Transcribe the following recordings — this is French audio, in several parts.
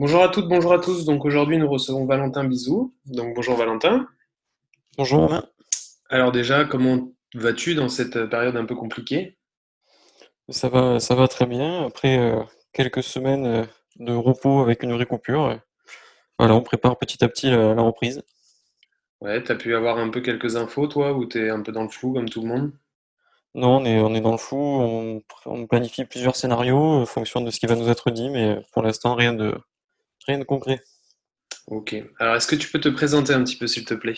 Bonjour à toutes, bonjour à tous. Donc aujourd'hui nous recevons Valentin Bisou. Donc bonjour Valentin. Bonjour Romain. Alors déjà, comment vas-tu dans cette période un peu compliquée? Ça va, ça va très bien. Après euh, quelques semaines euh, de repos avec une vraie coupure, euh, voilà, on prépare petit à petit la, la reprise. Ouais, t'as pu avoir un peu quelques infos toi ou t'es un peu dans le flou comme tout le monde? Non, on est, on est dans le flou, on, on planifie plusieurs scénarios en fonction de ce qui va nous être dit, mais pour l'instant, rien de, rien de concret. Ok. Alors est-ce que tu peux te présenter un petit peu s'il te plaît?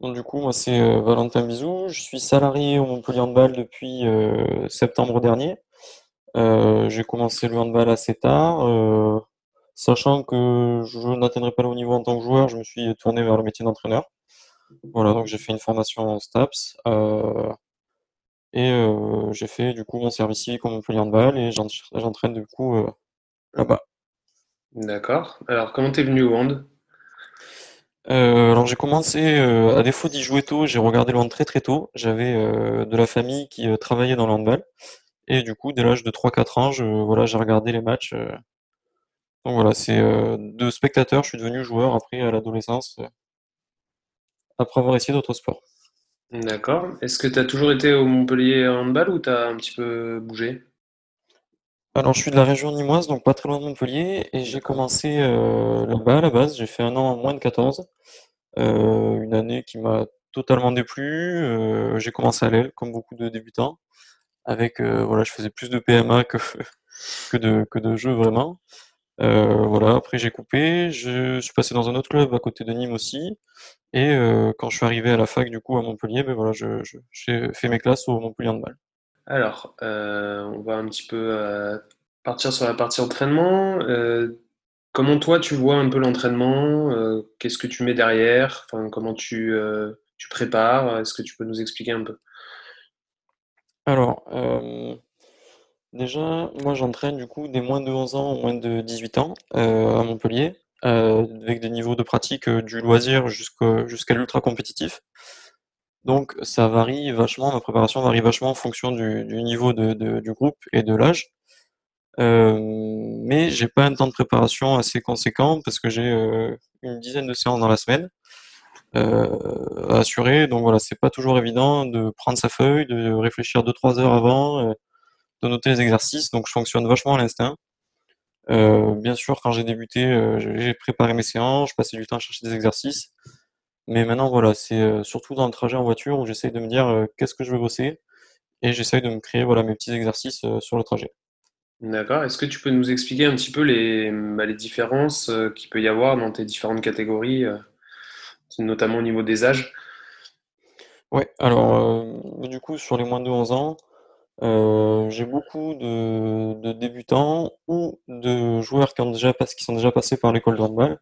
Donc, du coup, moi, c'est euh, Valentin Bizou. Je suis salarié au Montpellier Handball depuis euh, septembre dernier. Euh, j'ai commencé le handball assez tard. sachant que je n'atteindrai pas le haut niveau en tant que joueur, je me suis tourné vers le métier d'entraîneur. Voilà, donc j'ai fait une formation en STAPS. et j'ai fait du coup mon service civique au Montpellier Handball et j'en- j'entraîne du coup là-bas. D'accord. Alors comment t'es venu au hand? Euh, alors j'ai commencé, euh, à défaut d'y jouer tôt, j'ai regardé le hand très très tôt. J'avais euh, de la famille qui travaillait dans le handball. Et du coup, dès l'âge de 3-4 ans, je, voilà, j'ai regardé les matchs. Donc voilà, c'est de spectateur, je suis devenu joueur après à l'adolescence, après avoir essayé d'autres sports. D'accord. Est-ce que t'as toujours été au Montpellier handball ou t'as un petit peu bougé? Alors je suis de la région nîmoise, donc pas très loin de Montpellier, et j'ai commencé euh, là-bas à la base. J'ai fait un an en moins de 14, euh, une année qui m'a totalement déplu. euh, j'ai commencé à l'aile, comme beaucoup de débutants. avec euh, voilà, je faisais plus de PMA que que de que de jeux vraiment. Euh, voilà, après j'ai coupé, je suis passé dans un autre club à côté de Nîmes aussi, et euh, quand je suis arrivé à la fac du coup à Montpellier, ben voilà, je, je- j'ai fait mes classes au Montpellier Handball. Alors, euh, on va un petit peu euh, partir sur la partie entraînement. Euh, comment toi tu vois un peu l'entraînement? Qu'est-ce que tu mets derrière? Enfin, comment tu, tu prépares? Est-ce que tu peux nous expliquer un peu? Alors, déjà, moi j'entraîne du coup des moins de 11 ans, moins de 18 ans à Montpellier, avec des niveaux de pratique du loisir jusqu'à l'ultra compétitif. Donc ça varie vachement, ma préparation varie vachement en fonction du, niveau de, du groupe et de l'âge. Euh, mais j'ai pas un temps de préparation assez conséquent parce que j'ai euh, une dizaine de séances dans la semaine euh, à assurer. Donc voilà, c'est pas toujours évident de prendre sa feuille, de réfléchir deux trois heures avant, euh, de noter les exercices. Donc je fonctionne vachement à l'instinct. Bien sûr, quand j'ai débuté, j'ai préparé mes séances, je passais du temps à chercher des exercices. Mais maintenant, voilà, c'est euh, surtout dans le trajet en voiture où j'essaye de me dire euh, qu'est-ce que je veux bosser et j'essaye de me créer voilà mes petits exercices euh, sur le trajet. D'accord. Est-ce que tu peux nous expliquer un petit peu les, bah, les différences qu'il peut y avoir dans tes différentes catégories, notamment au niveau des âges? Ouais, alors euh, du coup sur les moins de 11 ans, euh, j'ai beaucoup de, de débutants ou de joueurs qui ont déjà pas- qui sont déjà passés par l'école de handball.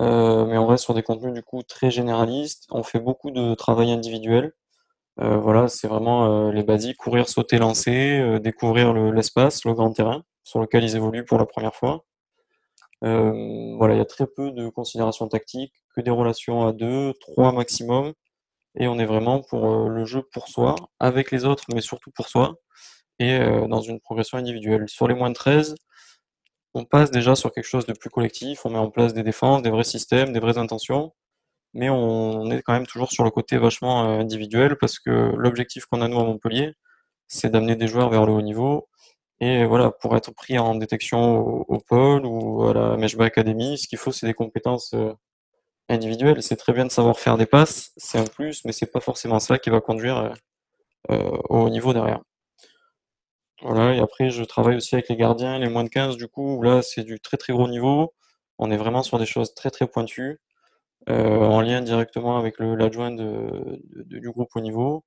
Euh, mais on reste sur des contenus du coup très généralistes. On fait beaucoup de travail individuel. Euh, voilà, c'est vraiment euh, les basiques, courir, sauter, lancer, découvrir le- l'espace, le grand terrain sur lequel ils évoluent pour la première fois. Voilà, il y a très peu de considérations tactiques, que des relations à deux, trois maximum, et on est vraiment pour le jeu pour soi, avec les autres, mais surtout pour soi, et dans une progression individuelle. Sur les moins de 13, on passe déjà sur quelque chose de plus collectif, on met en place des défenses, des vrais systèmes, des vraies intentions, mais on est quand même toujours sur le côté vachement euh, individuel, parce que l'objectif qu'on a nous à Montpellier, c'est d'amener des joueurs vers le haut niveau, et voilà, pour être pris en détection au, pôle ou à la Meshba Academy, ce qu'il faut, c'est des compétences euh, individuelles. C'est très bien de savoir faire des passes, c'est un plus, mais c'est pas forcément ça qui va conduire euh, euh, au haut niveau derrière. Voilà, et après, je travaille aussi avec les gardiens, les moins de 15, du coup, où là, c'est du très très gros niveau. On est vraiment sur des choses très très pointues, euh, en lien directement avec l'adjoint de, du groupe au niveau.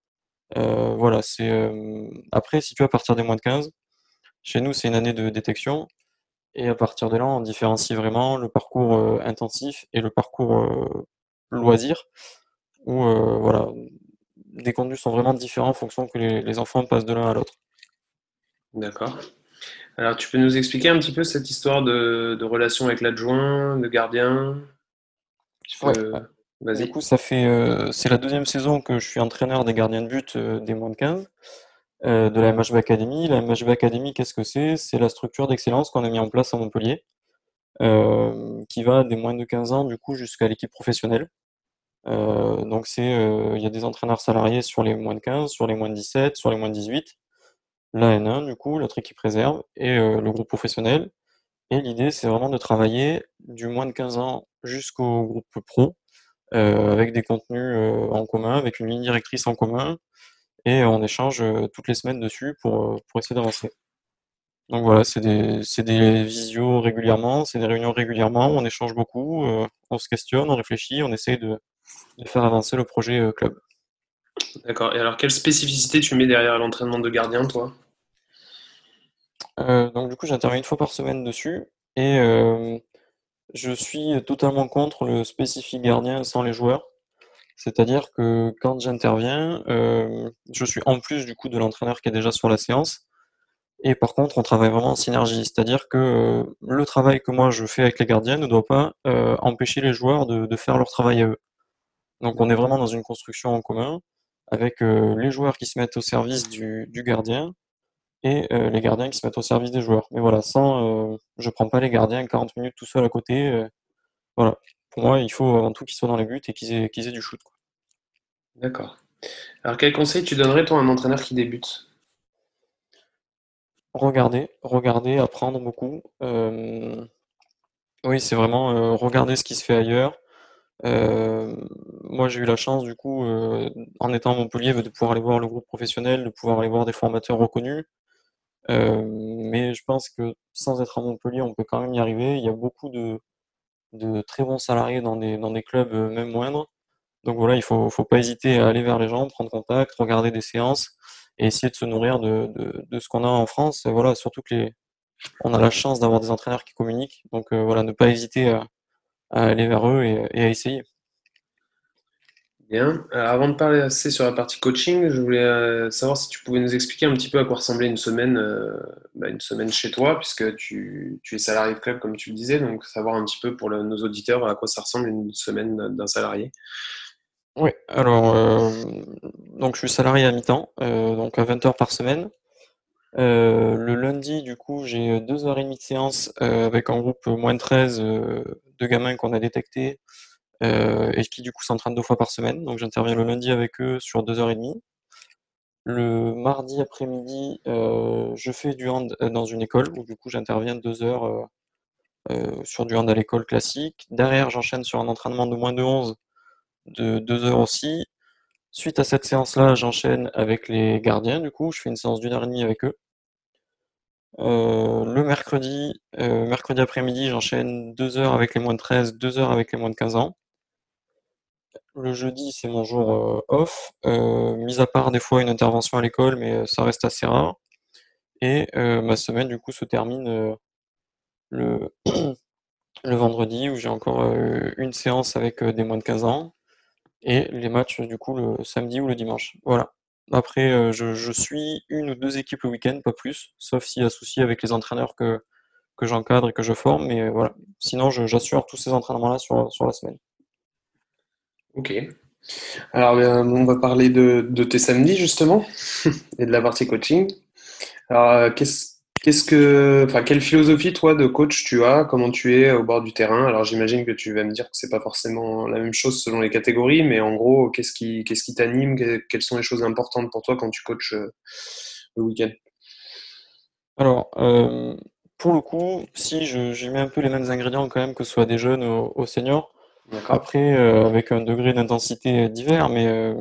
Euh, voilà, c'est euh, après, si tu à partir des moins de 15, chez nous, c'est une année de détection. Et à partir de là, on différencie vraiment le parcours intensif et le parcours loisir, où voilà, les contenus sont vraiment différents en fonction que les, enfants passent de l'un à l'autre. D'accord. Alors, tu peux nous expliquer un petit peu cette histoire de, relation avec l'adjoint, le gardien? Vas-y. Du coup, ça fait, c'est la deuxième saison que je suis entraîneur des gardiens de but des moins de 15 de la MHB Academy. La MHB Academy, qu'est-ce que c'est? C'est la structure d'excellence qu'on a mis en place à Montpellier, qui va des moins de 15 ans du coup jusqu'à l'équipe professionnelle. Euh, donc c'est, euh, il y a des entraîneurs salariés sur les moins de 15, sur les moins de 17, sur les moins de 18, la N1 du coup, notre équipe réserve et euh, le groupe professionnel. Et l'idée c'est vraiment de travailler du moins de 15 ans jusqu'au groupe pro, avec des contenus en commun, avec une ligne directrice en commun, et on échange toutes les semaines dessus pour, pour essayer d'avancer. Donc voilà, c'est des, des visios régulièrement, c'est des réunions régulièrement, on échange beaucoup, on se questionne, on réfléchit, on essaye de, de faire avancer le projet euh, club. D'accord. Et alors, quelle spécificité tu mets derrière l'entraînement de gardien, toi? Euh, Donc, du coup, j'interviens une fois par semaine dessus et euh, je suis totalement contre le spécifique gardien sans les joueurs. C'est-à-dire que quand j'interviens, je suis en plus du coup de l'entraîneur qui est déjà sur la séance. Et par contre, on travaille vraiment en synergie. C'est-à-dire que le travail que moi je fais avec les gardiens ne doit pas empêcher les joueurs de, faire leur travail à eux. Donc on est vraiment dans une construction en commun avec euh, les joueurs qui se mettent au service du, gardien et euh, les gardiens qui se mettent au service des joueurs. Mais voilà, sans, euh, je prends pas les gardiens 40 minutes tout seul à côté. voilà, pour moi, il faut avant tout qu'ils soient dans les buts et qu'ils aient, du shoot. D'accord. Alors quel conseil tu donnerais toi à un entraîneur qui débute? Regarder, regarder, apprendre beaucoup. oui, c'est vraiment regarder ce qui se fait ailleurs, euh, moi, j'ai eu la chance, du coup, euh, en étant à Montpellier, de pouvoir aller voir le groupe professionnel, de pouvoir aller voir des formateurs reconnus. Euh, mais je pense que sans être à Montpellier, on peut quand même y arriver. Il y a beaucoup de, de très bons salariés dans des, dans des clubs même moindres. Donc voilà, il faut, faut pas hésiter à aller vers les gens, prendre contact, regarder des séances et essayer de se nourrir de, de, de ce qu'on a en France. Voilà, surtout que on a la chance d'avoir des entraîneurs qui communiquent. Donc voilà, ne pas hésiter à, à aller vers eux et, à essayer. Bien. Euh, avant de parler assez sur la partie coaching, je voulais euh, savoir si tu pouvais nous expliquer un petit peu à quoi ressemblait une semaine, euh, bah, une semaine chez toi, puisque tu, tu, es salarié de club, comme tu le disais, donc savoir un petit peu pour nos auditeurs à quoi ça ressemble une semaine d'un salarié. Oui, alors, donc je suis salarié à mi-temps, donc à 20 heures par semaine. Le lundi, du coup, j'ai deux heures et demie de séance avec un groupe moins de 13 deux gamins qu'on a détectés euh, et qui du coup s'entraînent deux fois par semaine. Donc j'interviens le lundi avec eux sur deux heures et demie. Le mardi après-midi, euh, je fais du hand euh, dans une école où du coup j'interviens deux heures sur du hand à l'école classique. Derrière, j'enchaîne sur un entraînement de moins de 11 de deux heures aussi. Suite à cette séance-là, j'enchaîne avec les gardiens. Du coup, je fais une séance d'une heure et demie avec eux. Euh, le mercredi, euh, mercredi après-midi, j'enchaîne 2 heures avec les moins de 13, 2 heures avec les moins de 15 ans. Le jeudi, c'est mon jour euh, off, mis à part des fois une intervention à l'école, mais ça reste assez rare. Et ma semaine, du coup, se termine le, le vendredi, où j'ai encore une séance avec des moins de 15 ans, et les matchs, du coup, le samedi ou le dimanche. Voilà. Après, euh, je, suis une ou deux équipes le week-end, pas plus, sauf s'il y a souci avec les entraîneurs que, que j'encadre et que je forme. Mais euh, voilà. Sinon, j'assure tous ces entraînements-là sur, sur la semaine. Ok. Alors, euh, on va parler de, de, tes samedis, justement, et de la partie coaching. Alors, qu'est-ce Qu'est-ce que, enfin, quelle philosophie toi de coach tu as? Comment tu es au bord du terrain? Alors j'imagine que tu vas me dire que c'est pas forcément la même chose selon les catégories, mais en gros, qu'est-ce qui, qu'est-ce qui t'anime? Quelles sont les choses importantes pour toi quand tu coaches euh, le week-end? Alors, euh, pour le coup, si je, mets un peu les mêmes ingrédients quand même que ce soit des jeunes aux, seniors. Après, euh, avec un degré d'intensité divers, mais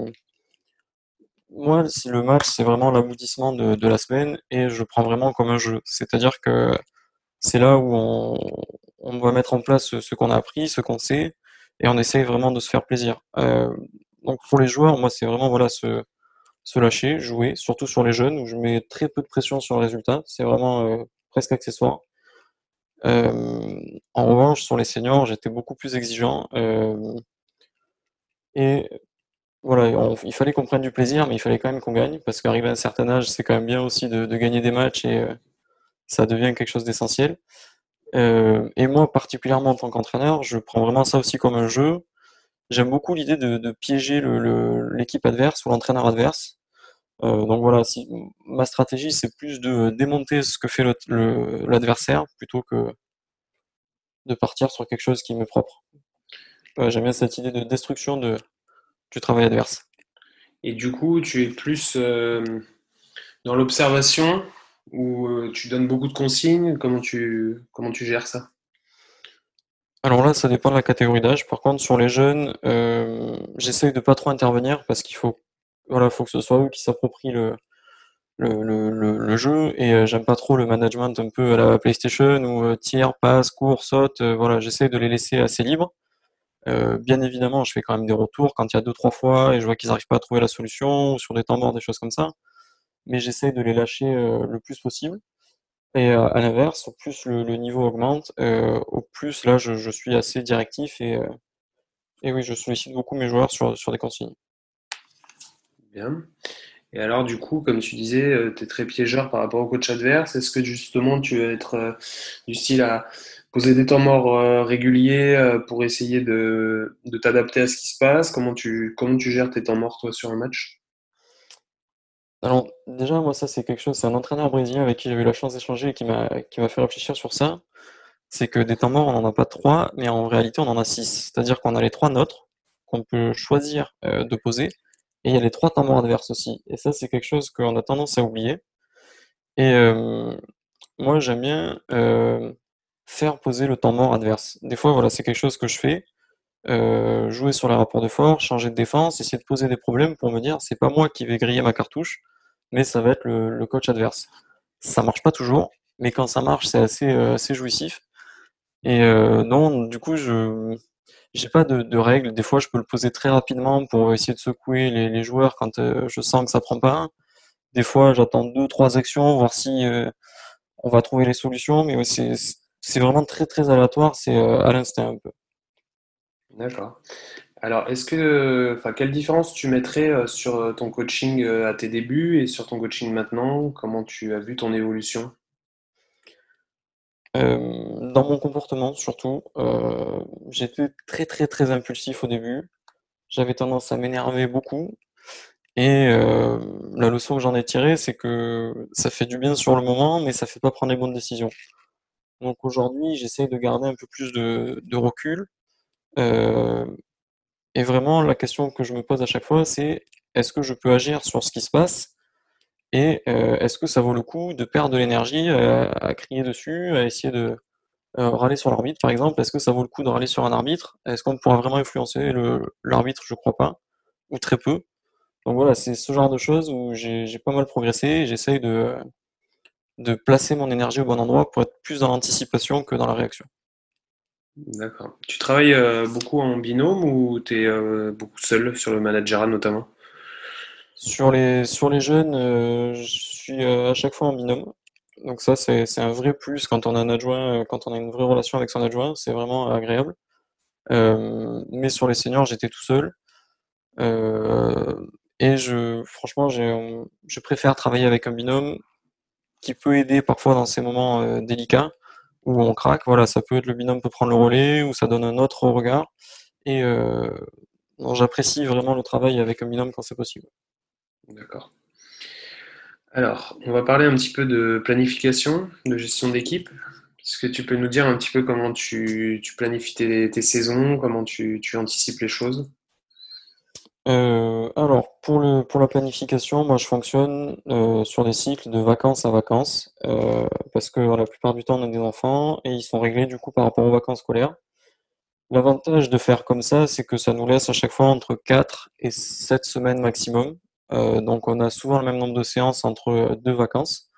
moi, le match, c'est vraiment l'aboutissement de, la semaine et je prends vraiment comme un jeu. C'est-à-dire que c'est là où on, va mettre en place ce, qu'on a appris, ce qu'on sait, et on essaye vraiment de se faire plaisir. Euh, donc pour les joueurs, moi, c'est vraiment voilà se, lâcher, jouer, surtout sur les jeunes où je mets très peu de pression sur le résultat. C'est vraiment euh, presque accessoire. en revanche, sur les seniors, j'étais beaucoup plus exigeant. et voilà, il fallait qu'on prenne du plaisir, mais il fallait quand même qu'on gagne, parce qu'arriver à un certain âge, c'est quand même bien aussi de, gagner des matchs et ça devient quelque chose d'essentiel. et moi, particulièrement en tant qu'entraîneur, je prends vraiment ça aussi comme un jeu. J'aime beaucoup l'idée de, piéger l'équipe adverse ou l'entraîneur adverse. Euh, donc voilà, si, ma stratégie, c'est plus de démonter ce que fait l'adversaire plutôt que de partir sur quelque chose qui m'est propre. J'aime bien cette idée de destruction de, du travail adverse. Et du coup, tu es plus euh, dans l'observation ou euh, tu donnes beaucoup de consignes? Comment tu, comment tu gères ça? Alors là, ça dépend de la catégorie d'âge. Par contre, sur les jeunes, euh, j'essaye de pas trop intervenir parce qu'il faut, voilà, faut que ce soit eux qui s'approprient le, le, jeu. Et euh, j'aime pas trop le management un peu à la PlayStation où euh, tir, passe, cours, saute. voilà, j'essaye de les laisser assez libres. Bien évidemment, je fais quand même des retours quand il y a deux trois fois et je vois qu'ils n'arrivent pas à trouver la solution ou sur des temps morts, des choses comme ça. Mais j'essaye de les lâcher le plus possible. Et euh, à l'inverse, au plus le, niveau augmente, euh, au plus là je, suis assez directif et, euh, et oui, je sollicite beaucoup mes joueurs sur, sur des consignes. Bien. Et alors, du coup, comme tu disais, tu es très piégeur par rapport au coach adverse. Est-ce que justement tu vas être du style à poser des temps morts réguliers pour essayer de, de t'adapter à ce qui se passe comment tu, comment tu gères tes temps morts, sur un match? Alors, déjà, moi, ça, c'est quelque chose, c'est un entraîneur brésilien avec qui j'ai eu la chance d'échanger et qui m'a, fait réfléchir sur ça. C'est que des temps morts, on n'en a pas trois, mais en réalité, on en a six. C'est-à-dire qu'on a les trois nôtres qu'on peut choisir euh, de poser, et il y a les trois temps morts adverses aussi. Et ça, c'est quelque chose qu'on a tendance à oublier. Et euh, moi, j'aime bien euh, faire poser le temps mort adverse. Des fois, voilà, c'est quelque chose que je fais. jouer sur les rapports de force, changer de défense, essayer de poser des problèmes pour me dire c'est pas moi qui vais griller ma cartouche, mais ça va être le, coach adverse. Ça marche pas toujours, mais quand ça marche, c'est assez, euh, assez jouissif. Et euh, non, du coup, je j'ai pas de, règles. Des fois, je peux le poser très rapidement pour essayer de secouer les, joueurs quand euh, je sens que ça prend pas. Des fois, j'attends deux, trois actions, voir si on va trouver les solutions. Mais c'est vraiment très, très aléatoire. C'est à l'instinct un peu. D'accord. Alors, est-ce que, enfin, quelle différence tu mettrais euh, sur euh, ton coaching euh, à tes débuts et sur ton coaching maintenant? Comment tu as vu ton évolution? dans mon comportement surtout, j'étais très très très impulsif au début. J'avais tendance à m'énerver beaucoup et la leçon que j'en ai tirée, c'est que ça fait du bien sur le moment, mais ça fait pas prendre les bonnes décisions. Donc aujourd'hui, j'essaie de garder un peu plus de, recul. Et vraiment, la question que je me pose à chaque fois, c'est est-ce que je peux agir sur ce qui se passe? Et euh, est-ce que ça vaut le coup de perdre de l'énergie euh, à crier dessus, à essayer de euh, râler sur l'arbitre, par exemple? Est-ce que ça vaut le coup de râler sur un arbitre? Est-ce qu'on pourra vraiment influencer l'arbitre? Je crois pas, ou très peu. Donc voilà, c'est ce genre de choses où j'ai pas mal progressé j'essaye de, de placer mon énergie au bon endroit pour être plus dans l'anticipation que dans la réaction. D'accord. Tu travailles euh, beaucoup en binôme ou tu es euh, beaucoup seul sur le managerat notamment? Sur les, sur les jeunes, euh, je suis à chaque fois en binôme. Donc ça, c'est un vrai plus quand on a un adjoint, quand on a une vraie relation avec son adjoint, c'est vraiment agréable. mais sur les seniors, j'étais tout seul. et je, franchement, je préfère travailler avec un binôme qui peut aider parfois dans ces moments délicats où on craque. Voilà, ça peut être le binôme peut prendre le relais, ou ça donne un autre regard. Et euh, j'apprécie vraiment le travail avec un binôme quand c'est possible. D'accord. Alors, on va parler un petit peu de planification, de gestion d'équipe. Est-ce que tu peux nous dire un petit peu comment tu, planifies tes, saisons, comment tu anticipes les choses? Euh, alors, pour, le, pour la planification, moi je fonctionne euh, sur des cycles de vacances à vacances, euh, parce que la plupart du temps on a des enfants et ils sont réglés du coup par rapport aux vacances scolaires. L'avantage de faire comme ça, c'est que ça nous laisse à chaque fois entre 4 et 7 semaines maximum. donc on a souvent le même nombre de séances entre deux vacances.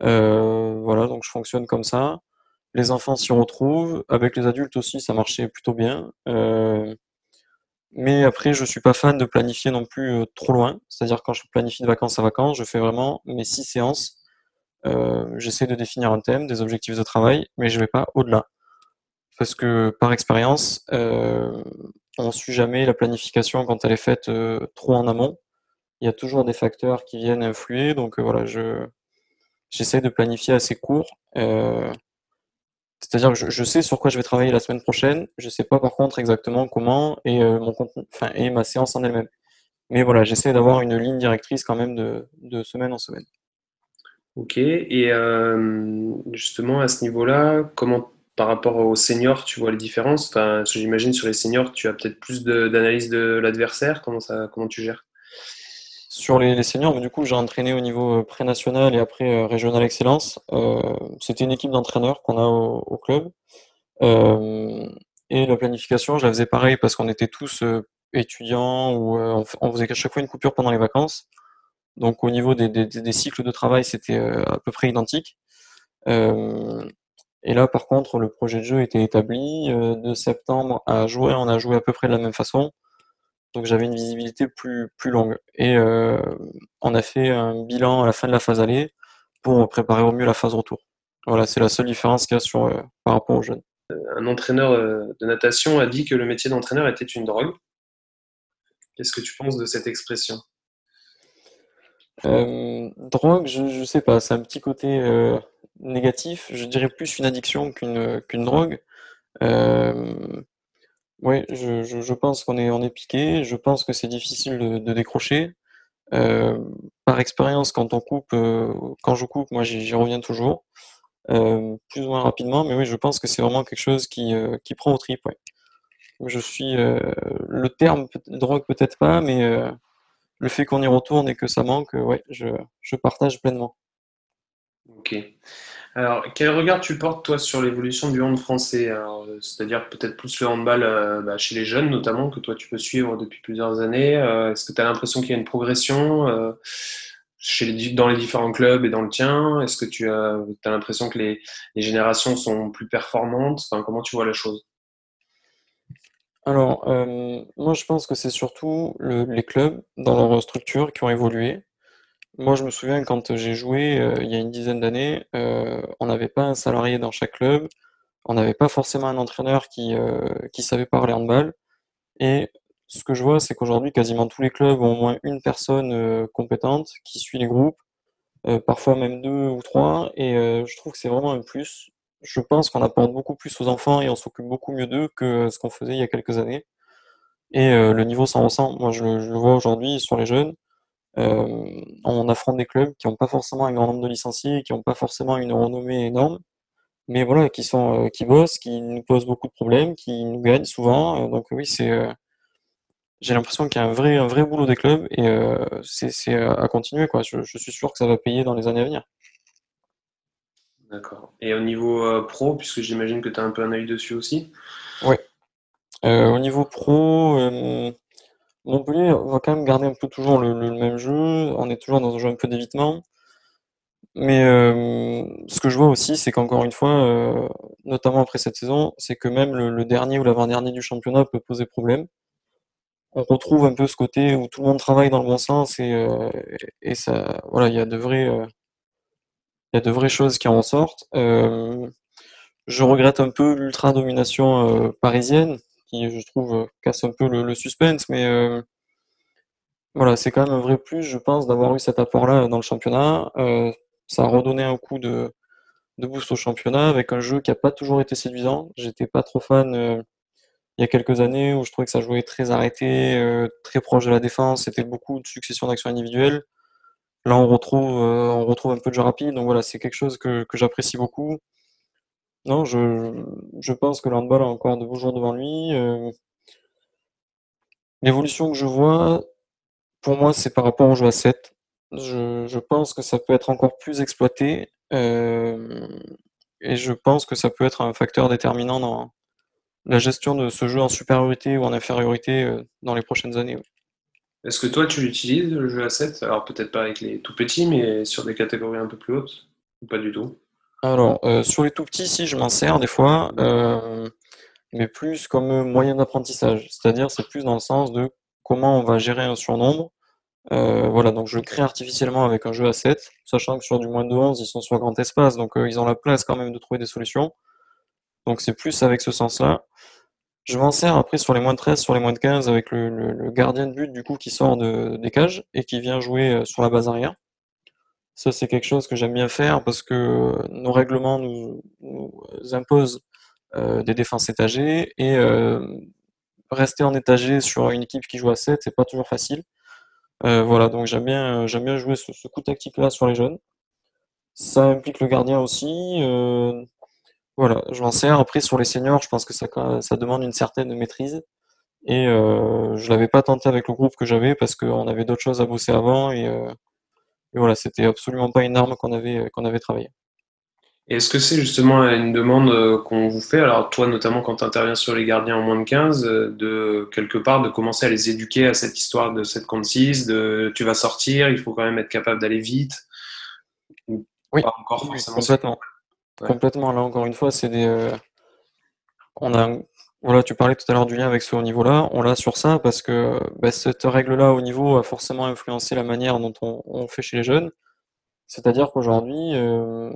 voilà, donc je fonctionne comme ça. Les enfants s'y retrouvent. Avec les adultes aussi, ça marchait plutôt bien. Mais après, je suis pas fan de planifier non plus euh, trop loin. C'est-à-dire quand je planifie de vacances à vacances, je fais vraiment mes six séances j'essaie de définir un thème, des objectifs de travail, mais je vais pas au-delà. Parce que par expérience, on ne suit jamais la planification quand elle est faite trop en amont. Il y a toujours des facteurs qui viennent influer, donc voilà, je j'essaie de planifier assez court. C'est-à-dire que je, sais sur quoi je vais travailler la semaine prochaine, je ne sais pas par contre exactement comment et, mon enfin, et ma séance en elle-même. Mais voilà, j'essaie d'avoir une ligne directrice quand même de, de semaine en semaine. Ok, et justement à ce niveau-là, comment par rapport aux seniors, tu vois les différences? Enfin, J'imagine sur les seniors, tu as peut-être plus d'analyse de, l'adversaire. Comment, ça, comment tu gères? Sur les, seniors, du coup, j'ai entraîné au niveau euh, pré-national et après euh, régional excellence. Euh, c'était une équipe d'entraîneurs qu'on a au, club. et la planification, je la faisais pareil parce qu'on était tous étudiants ou on faisait à chaque fois une coupure pendant les vacances. Donc au niveau des, cycles de travail, c'était à peu près identique. Et là, par contre, le projet de jeu était établi. De septembre à juin, on a joué à peu près de la même façon. Donc j'avais une visibilité plus, plus longue. Et euh, on a fait un bilan à la fin de la phase aller pour préparer au mieux la phase retour. Voilà, c'est la seule différence qu'il y a sur, euh, par rapport aux jeunes. Un entraîneur de natation a dit que le métier d'entraîneur était une drogue. Qu'est-ce que tu penses de cette expression? Drogue, je ne sais pas. C'est un petit côté négatif, je dirais plus une addiction qu'une drogue. Euh, ouais, je, je, pense qu'on est, on est piqué, je pense que c'est difficile de, décrocher. Euh, par expérience, quand on coupe, euh, quand je coupe, moi j'y reviens toujours, euh, plus ou moins rapidement, mais oui, je pense que c'est vraiment quelque chose qui, qui prend au trip. Je suis le terme drogue peut-être pas, mais le fait qu'on y retourne et que ça manque, ouais, je, je partage pleinement. Ok. Alors, quel regard tu portes, toi, sur l'évolution du hand français? Euh, C'est-à-dire peut-être plus le handball euh, bah, chez les jeunes, notamment, que toi, tu peux suivre depuis plusieurs années. Euh, est-ce que tu as l'impression qu'il y a une progression dans les différents clubs et dans le tien? Est-ce que tu as, l'impression que les, générations sont plus performantes? Comment tu vois la chose? Alors, moi, je pense que c'est surtout les clubs, dans leur structure, qui ont évolué. Moi, je me souviens quand j'ai joué euh, il y a une dizaine d'années, euh, on n'avait pas un salarié dans chaque club, on n'avait pas forcément un entraîneur qui, euh, qui savait parler handball. Et ce que je vois, c'est qu'aujourd'hui, quasiment tous les clubs ont au moins une personne compétente qui suit les groupes, parfois même deux ou trois. Et je trouve que c'est vraiment un plus. Je pense qu'on apporte beaucoup plus aux enfants et on s'occupe beaucoup mieux d'eux que ce qu'on faisait il y a quelques années. Et le niveau s'en ressent. Moi, je le vois aujourd'hui sur les jeunes. Euh, on affronte des clubs qui n'ont pas forcément un grand nombre de licenciés, qui n'ont pas forcément une renommée énorme, mais voilà, qui sont, euh, qui bossent, qui nous posent beaucoup de problèmes, qui nous gagnent souvent. Euh, donc oui, c'est, j'ai l'impression qu'il y a un vrai, un vrai boulot des clubs et c'est, à continuer quoi. Je, suis sûr que ça va payer dans les années à venir. D'accord. Et au niveau pro, puisque j'imagine que tu as un peu un œil dessus aussi? Oui. au niveau pro, Montpellier va quand même garder un peu toujours le, même jeu. On est toujours dans un jeu un peu d'évitement. Mais euh, ce que je vois aussi, c'est qu'encore une fois, euh, notamment après cette saison, c'est que même le, dernier ou l'avant-dernier du championnat peut poser problème. On retrouve un peu ce côté où tout le monde travaille dans le bon sens et, euh, et ça, voilà, il y a de vrais, il y a de vraies choses qui en sortent. je regrette un peu l'ultra domination parisienne je trouve, euh, casse un peu le, suspense. Mais euh, voilà, c'est quand même un vrai plus, je pense, d'avoir eu cet apport-là dans le championnat. Euh, ça a redonné un coup de, de boost au championnat avec un jeu qui n'a pas toujours été séduisant. J'étais pas trop fan il y a quelques années où je trouvais que ça jouait très arrêté, très proche de la défense. C'était beaucoup de succession d'actions individuelles. Là, on retrouve, on retrouve un peu de jeu rapide. Donc voilà, c'est quelque chose que, que j'apprécie beaucoup. Non, je, je pense que le handball a encore de beaux jours devant lui. Euh. l'évolution que je vois, pour moi, c'est par rapport au jeu à 7. Je, je pense que ça peut être encore plus exploité euh, et je pense que ça peut être un facteur déterminant dans la gestion de ce jeu en supériorité ou en infériorité euh, dans les prochaines années. Est-ce que toi, tu utilises le jeu à 7 Alors peut-être pas avec les tout petits, mais sur des catégories un peu plus hautes Ou pas du tout? Alors, euh, sur les tout petits, si je m'en sers des fois, euh, mais plus comme moyen d'apprentissage. C'est-à-dire, c'est plus dans le sens de comment on va gérer un surnombre voilà, donc je le crée artificiellement avec un jeu à 7, sachant que sur du moins de 11, ils sont sur grand espace, donc ils ont la place quand même de trouver des solutions. Donc c'est plus avec ce sens-là. Je m'en sers après sur les moins de 13, sur les moins de 15, avec le, gardien de but du coup qui sort de, des cages et qui vient jouer sur la base arrière. Ça, c'est quelque chose que j'aime bien faire parce que nos règlements nous, imposent euh, des défenses étagées et euh, rester en étagé sur une équipe qui joue à 7, c'est pas toujours facile. Euh, voilà, donc j'aime bien, j'aime bien jouer ce, coup tactique-là sur les jeunes. Ça implique le gardien aussi. voilà, je m'en sers. Après, sur les seniors, je pense que ça, ça demande une certaine maîtrise. Et je l'avais pas tenté avec le groupe que j'avais parce qu'on avait d'autres choses à bosser avant et voilà, c'était absolument pas une arme qu'on avait, qu'on avait travaillée. Est-ce que c'est justement une demande euh, qu'on vous fait, alors toi notamment quand tu interviens sur les gardiens en moins de 15, euh, de quelque part de commencer à les éduquer à cette histoire de cette concise, de tu vas sortir, il faut quand même être capable d'aller vite? Oui, encore complètement. Complètement, là encore une fois, c'est des... Euh, on a voilà, tu parlais tout à l'heure du lien avec ce haut niveau-là. On l'a sur ça parce que bah, cette règle-là au niveau a forcément influencé la manière dont on, fait chez les jeunes. C'est-à-dire qu'aujourd'hui, euh,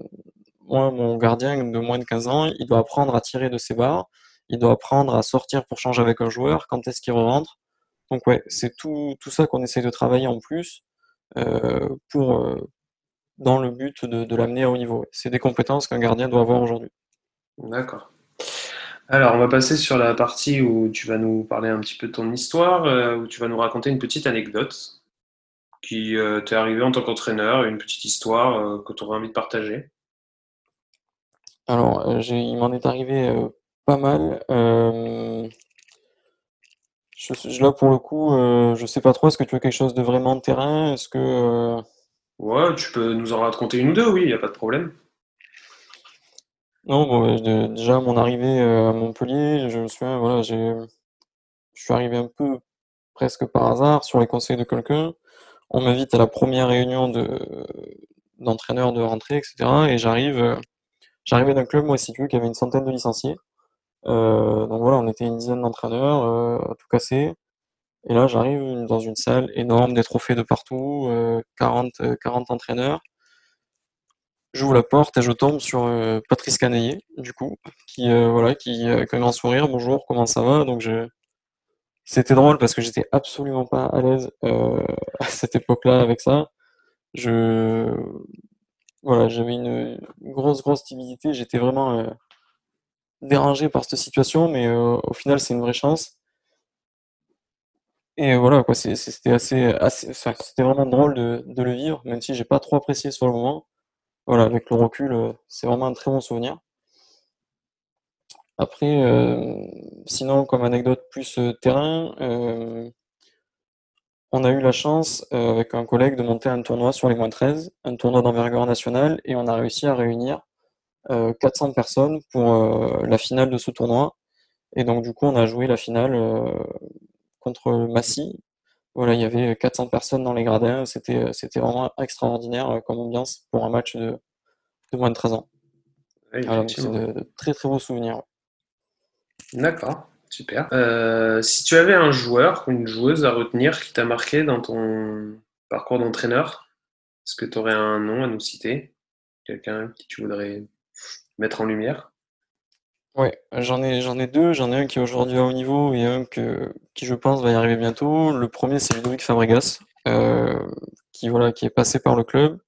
moi, mon gardien de moins de 15 ans, il doit apprendre à tirer de ses barres, il doit apprendre à sortir pour changer avec un joueur, quand est-ce qu'il rentre. Donc ouais, c'est tout, tout ça qu'on essaie de travailler en plus euh, euh, dans le but de, de l'amener à haut niveau. C'est des compétences qu'un gardien doit avoir aujourd'hui. D'accord. Alors, on va passer sur la partie où tu vas nous parler un petit peu de ton histoire, euh, où tu vas nous raconter une petite anecdote qui euh, t'est arrivée en tant qu'entraîneur, une petite histoire euh, que tu aurais envie de partager. Alors, il m'en est arrivé pas mal. Je, là, pour le coup, je sais pas trop. Est-ce que tu veux quelque chose de vraiment terrain Est-ce que. Ouais, tu peux nous en raconter une ou deux, oui, il n'y a pas de problème. Non, bon, déjà, mon arrivée euh, à Montpellier, je me souviens, voilà, je suis arrivé un peu presque par hasard sur les conseils de quelqu'un. On m'invite à la première réunion de, d'entraîneurs de rentrée, etc. Et j'arrive, euh, j'arrivais d'un club, moi, situé, qui avait une centaine de licenciés. Euh, donc voilà, on était une dizaine d'entraîneurs, tout cassé. Et là, j'arrive dans une salle énorme, des trophées de partout, 40, 40 entraîneurs. J'ouvre la porte et je tombe sur euh, Patrice Canaillé, du coup, qui, euh, voilà, qui, avec un sourire, bonjour, comment ça va? Donc. C'était drôle parce que j'étais absolument pas à l'aise euh, à cette époque-là avec ça. Je... Voilà, j'avais une, grosse, grosse timidité. J'étais vraiment dérangé par cette situation, mais au final, c'est une vraie chance. Et voilà, quoi, c'était assez, c'était vraiment drôle de, de, le vivre, même si j'ai pas trop apprécié sur le moment voilà, avec le recul, euh, c'est vraiment un très bon souvenir. Après, euh, sinon, comme anecdote plus euh, terrain, on a eu la chance, avec un collègue, de monter un tournoi sur les moins 13, un tournoi d'envergure nationale, et on a réussi à réunir 400 personnes pour la finale de ce tournoi. Et donc, du coup, on a joué la finale contre Massy, voilà, il y avait 400 personnes dans les gradins. C'était, c'était vraiment extraordinaire euh, comme ambiance pour un match de, moins de 13 ans. c'est de, très très beaux souvenirs. D'accord, super. Euh, si tu avais un joueur ou une joueuse à retenir qui t'a marqué dans ton parcours d'entraîneur, est-ce que tu aurais un nom à nous citer? Quelqu'un qui tu voudrais mettre en lumière? Ouais, j'en ai, j'en ai deux. J'en ai un qui est aujourd'hui à haut niveau et un que, qui, je pense, va y arriver bientôt. Le premier, c'est Ludovic Fabregas, euh, qui, voilà, qui est passé par le club,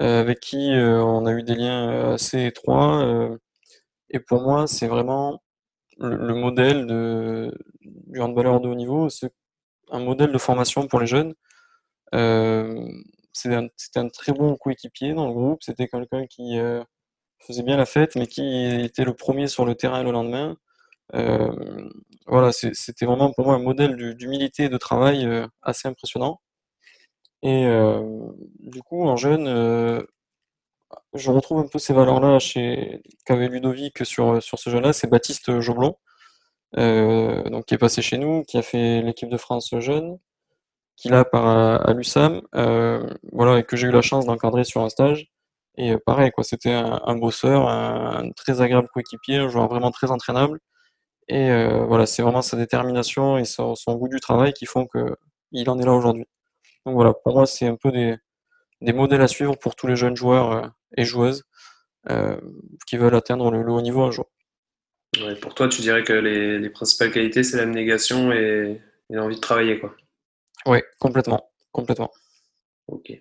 euh, avec qui euh, on a eu des liens assez étroits. et pour moi, c'est vraiment le, modèle de, du handballeur de haut niveau. C'est un modèle de formation pour les jeunes. c'était un, très bon coéquipier dans le groupe. C'était quelqu'un qui faisait bien la fête, mais qui était le premier sur le terrain le lendemain. Euh, voilà, c'était vraiment pour moi un modèle d'humilité et de travail euh, assez impressionnant. Et euh, du coup, en jeune, je retrouve un peu ces valeurs-là chez qu'avait Ludovic sur, ce jeu-là, c'est Baptiste Joblon, donc qui est passé chez nous, qui a fait l'équipe de France jeune, qui l'a par à, l'USAM, voilà, et que j'ai eu la chance d'encadrer sur un stage. Et euh, pareil, quoi, c'était un, bosseur, un, très agréable coéquipier, un joueur vraiment très entraînable. Et euh, voilà, c'est vraiment sa détermination et son, goût du travail qui font qu'il en est là aujourd'hui. Donc voilà, pour moi, c'est un peu des, des modèles à suivre pour tous les jeunes joueurs et joueuses qui veulent atteindre le, haut niveau un jour. pour toi, tu dirais que les, les principales qualités, c'est l'abnégation et, et l'envie de travailler, quoi. Oui, complètement, complètement. Ok.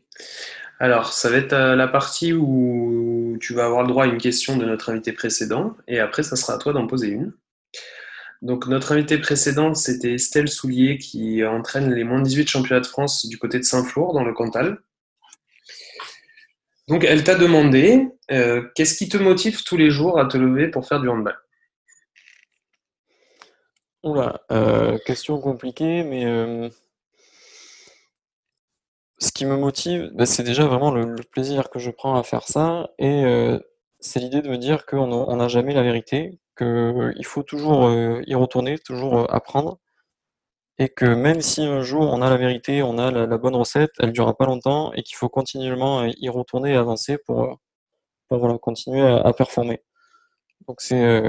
Alors, ça va être euh, la partie où tu vas avoir le droit à une question de notre invité précédent, et après, ça sera à toi d'en poser une. Donc, notre invité précédent, c'était Estelle Soulier, qui entraîne les moins 18 championnats de France du côté de Saint-Flour, dans le Cantal. Donc, elle t'a demandé euh, qu'est-ce qui te motive tous les jours à te lever pour faire du handball? Oula, euh, question compliquée, mais ce qui me motive, bah, c'est déjà vraiment le, plaisir que je prends à faire ça, et euh, c'est l'idée de me dire qu'on n'a jamais la vérité, qu'il faut toujours euh, y retourner, toujours euh, apprendre, et que même si un jour on a la vérité, on a la, bonne recette, elle ne durera pas longtemps, et qu'il faut continuellement y retourner et avancer pour, continuer à, performer. Donc c'est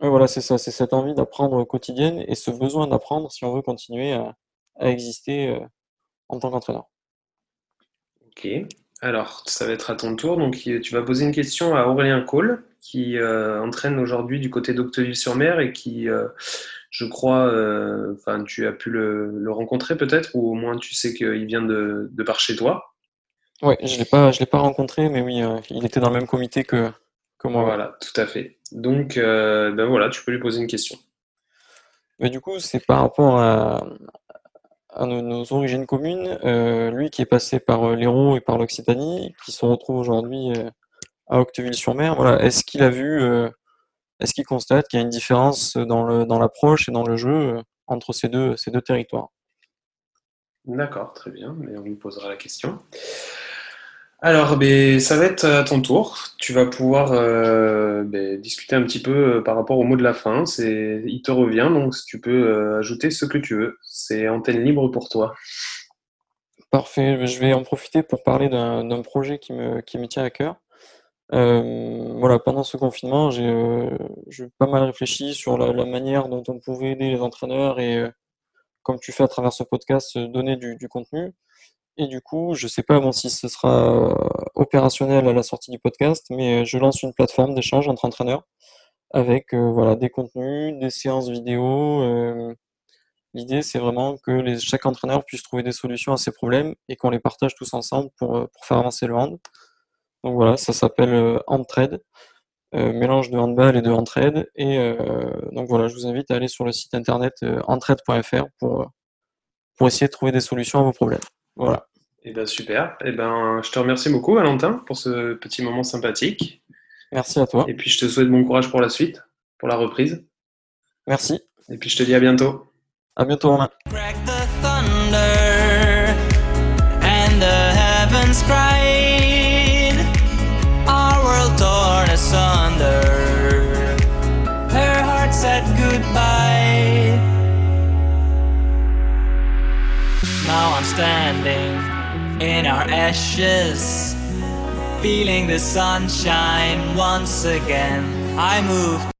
voilà, c'est ça, c'est cette envie d'apprendre quotidienne et ce besoin d'apprendre si on veut continuer à exister en tant qu'entraîneur. Ok. Alors, ça va être à ton tour. Donc, tu vas poser une question à Aurélien Cole, qui euh, entraîne aujourd'hui du côté d'Octeville-sur-Mer et qui, euh, je crois, euh, tu as pu le, rencontrer peut-être, ou au moins tu sais qu'il vient de, par chez toi. Oui, je ne l'ai pas, je l'ai pas rencontré, mais oui, il était dans le même comité que, que moi. Voilà, tout à fait. Donc, ben voilà, tu peux lui poser une question. Mais du coup, c'est par rapport à, à nos, origines communes, euh, lui qui est passé par euh, l'Hérault et par l'Occitanie, qui se retrouve aujourd'hui euh, à Octeville-sur-Mer, voilà, est-ce qu'il a vu, est-ce qu'il constate qu'il y a une différence dans, dans l'approche et dans le jeu entre ces deux, ces deux territoires? D'accord, très bien, mais on lui posera la question. Alors, ben, ça va être à ton tour. Tu vas pouvoir euh, ben, discuter un petit peu euh, par rapport au mot de la fin. C'est, il te revient, donc tu peux euh, ajouter ce que tu veux. C'est antenne libre pour toi. Parfait. Je vais en profiter pour parler d'un, projet qui me, qui me tient à cœur. voilà, pendant ce confinement, j'ai, pas mal réfléchi sur la, manière dont on pouvait aider les entraîneurs et, comme tu fais à travers ce podcast, donner du contenu. Et du coup, je ne sais pas si ce sera euh, opérationnel à la sortie du podcast, mais euh, je lance une plateforme d'échange entre entraîneurs avec euh, voilà, des contenus, des séances vidéo. L'idée, c'est vraiment que chaque entraîneur puisse trouver des solutions à ses problèmes et qu'on les partage tous ensemble pour, faire avancer le hand. Donc voilà, ça s'appelle Handtrade, mélange de handball et de entraide. Et donc voilà, je vous invite à aller sur le site internet handtrade.fr pour, pour essayer de trouver des solutions à vos problèmes. Voilà. Et eh ben super. Et eh ben je te remercie beaucoup Valentin pour ce petit moment sympathique. Merci à toi. Et puis je te souhaite bon courage pour la suite, pour la reprise. Merci. Et puis je te dis à bientôt. À bientôt Romain. Now I'm standing in our ashes, feeling the sunshine once again. I move.